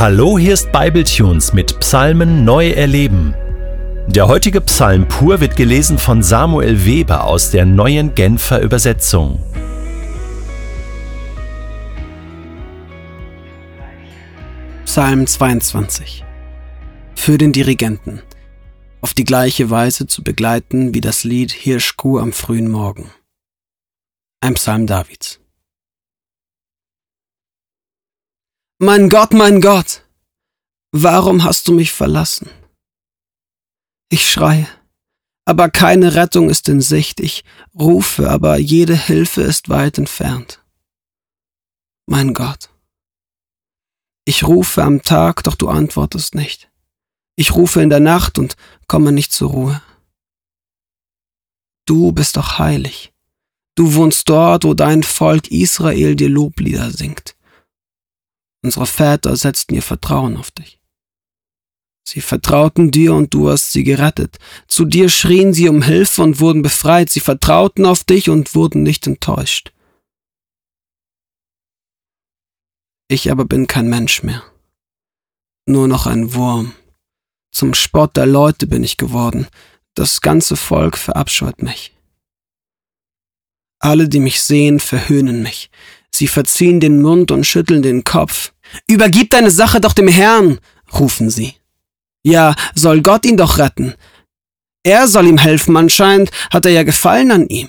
Hallo, hier ist Bibletunes mit Psalmen neu erleben. Der heutige Psalm pur wird gelesen von Samuel Weber aus der neuen Genfer Übersetzung. Psalm 22 Für den Dirigenten auf die gleiche Weise zu begleiten wie das Lied Hirschkuh am frühen Morgen. Ein Psalm Davids. Mein Gott, mein Gott, warum hast du mich verlassen? Ich schreie, aber keine Rettung ist in Sicht, ich rufe, aber jede Hilfe ist weit entfernt. Mein Gott, ich rufe am Tag, doch du antwortest nicht. Ich rufe in der Nacht und komme nicht zur Ruhe. Du bist doch heilig. Du wohnst dort, wo dein Volk Israel dir Loblieder singt. Unsere Väter setzten ihr Vertrauen auf dich. Sie vertrauten dir und du hast sie gerettet. Zu dir schrien sie um Hilfe und wurden befreit. Sie vertrauten auf dich und wurden nicht enttäuscht. Ich aber bin kein Mensch mehr. Nur noch ein Wurm. Zum Spott der Leute bin ich geworden. Das ganze Volk verabscheut mich. Alle, die mich sehen, verhöhnen mich. Sie verziehen den Mund und schütteln den Kopf. Übergib deine Sache doch dem Herrn, rufen sie. Ja, soll Gott ihn doch retten. Er soll ihm helfen, anscheinend hat er ja Gefallen an ihm.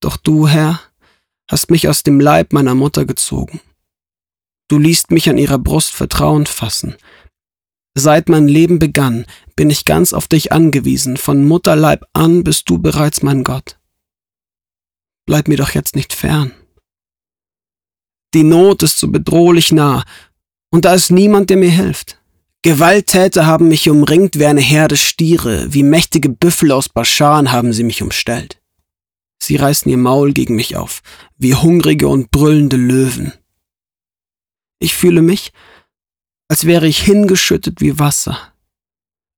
Doch du, Herr, hast mich aus dem Leib meiner Mutter gezogen. Du liest mich an ihrer Brust vertrauend fassen. Seit mein Leben begann, bin ich ganz auf dich angewiesen, von Mutterleib an bist du bereits mein Gott bleib mir doch jetzt nicht fern. Die Not ist so bedrohlich nah, und da ist niemand, der mir hilft. Gewalttäter haben mich umringt wie eine Herde Stiere, wie mächtige Büffel aus Baschan haben sie mich umstellt. Sie reißen ihr Maul gegen mich auf, wie hungrige und brüllende Löwen. Ich fühle mich, als wäre ich hingeschüttet wie Wasser.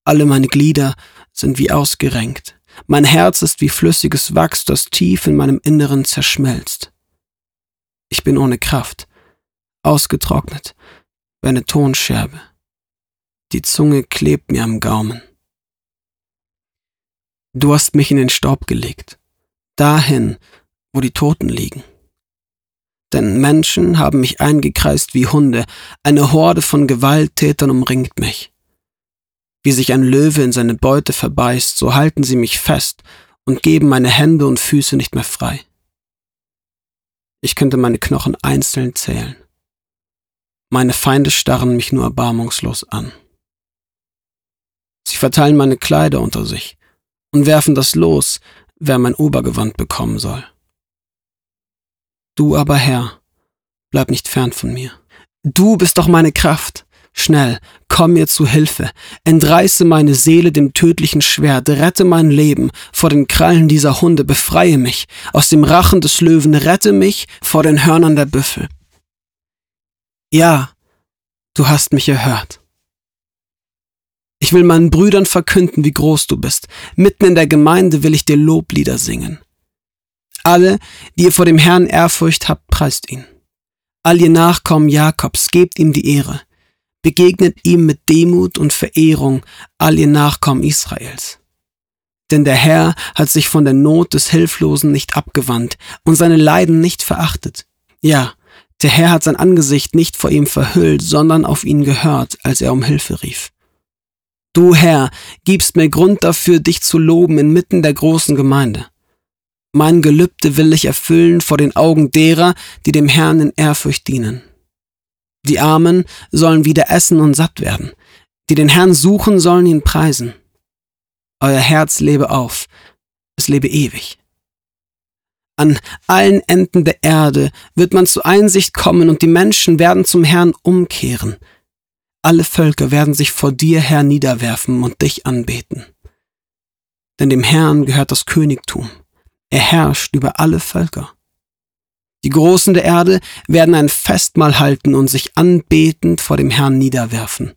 Alle meine Glieder sind wie ausgerenkt. Mein Herz ist wie flüssiges Wachs, das tief in meinem Inneren zerschmelzt. Ich bin ohne Kraft, ausgetrocknet, wie eine Tonscherbe. Die Zunge klebt mir am Gaumen. Du hast mich in den Staub gelegt, dahin, wo die Toten liegen. Denn Menschen haben mich eingekreist wie Hunde, eine Horde von Gewalttätern umringt mich. Wie sich ein Löwe in seine Beute verbeißt, so halten sie mich fest und geben meine Hände und Füße nicht mehr frei. Ich könnte meine Knochen einzeln zählen. Meine Feinde starren mich nur erbarmungslos an. Sie verteilen meine Kleider unter sich und werfen das los, wer mein Obergewand bekommen soll. Du aber, Herr, bleib nicht fern von mir. Du bist doch meine Kraft. Schnell, komm mir zu Hilfe, entreiße meine Seele dem tödlichen Schwert, rette mein Leben vor den Krallen dieser Hunde, befreie mich aus dem Rachen des Löwen, rette mich vor den Hörnern der Büffel. Ja, du hast mich erhört. Ich will meinen Brüdern verkünden, wie groß du bist. Mitten in der Gemeinde will ich dir Loblieder singen. Alle, die ihr vor dem Herrn Ehrfurcht habt, preist ihn. All ihr Nachkommen Jakobs, gebt ihm die Ehre begegnet ihm mit Demut und Verehrung all ihr Nachkommen Israels. Denn der Herr hat sich von der Not des Hilflosen nicht abgewandt und seine Leiden nicht verachtet. Ja, der Herr hat sein Angesicht nicht vor ihm verhüllt, sondern auf ihn gehört, als er um Hilfe rief. Du Herr, gibst mir Grund dafür, dich zu loben inmitten der großen Gemeinde. Mein Gelübde will ich erfüllen vor den Augen derer, die dem Herrn in Ehrfurcht dienen. Die Armen sollen wieder essen und satt werden. Die den Herrn suchen, sollen ihn preisen. Euer Herz lebe auf, es lebe ewig. An allen Enden der Erde wird man zu Einsicht kommen und die Menschen werden zum Herrn umkehren. Alle Völker werden sich vor dir, Herr, niederwerfen und dich anbeten. Denn dem Herrn gehört das Königtum. Er herrscht über alle Völker. Die Großen der Erde werden ein Festmahl halten und sich anbetend vor dem Herrn niederwerfen.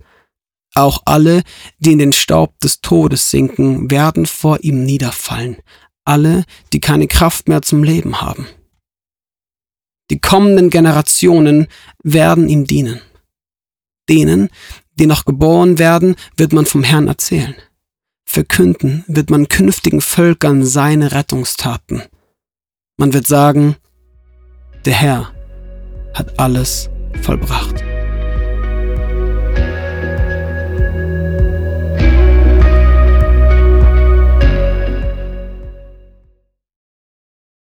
Auch alle, die in den Staub des Todes sinken, werden vor ihm niederfallen, alle, die keine Kraft mehr zum Leben haben. Die kommenden Generationen werden ihm dienen. Denen, die noch geboren werden, wird man vom Herrn erzählen. Verkünden wird man künftigen Völkern seine Rettungstaten. Man wird sagen, der Herr hat alles vollbracht.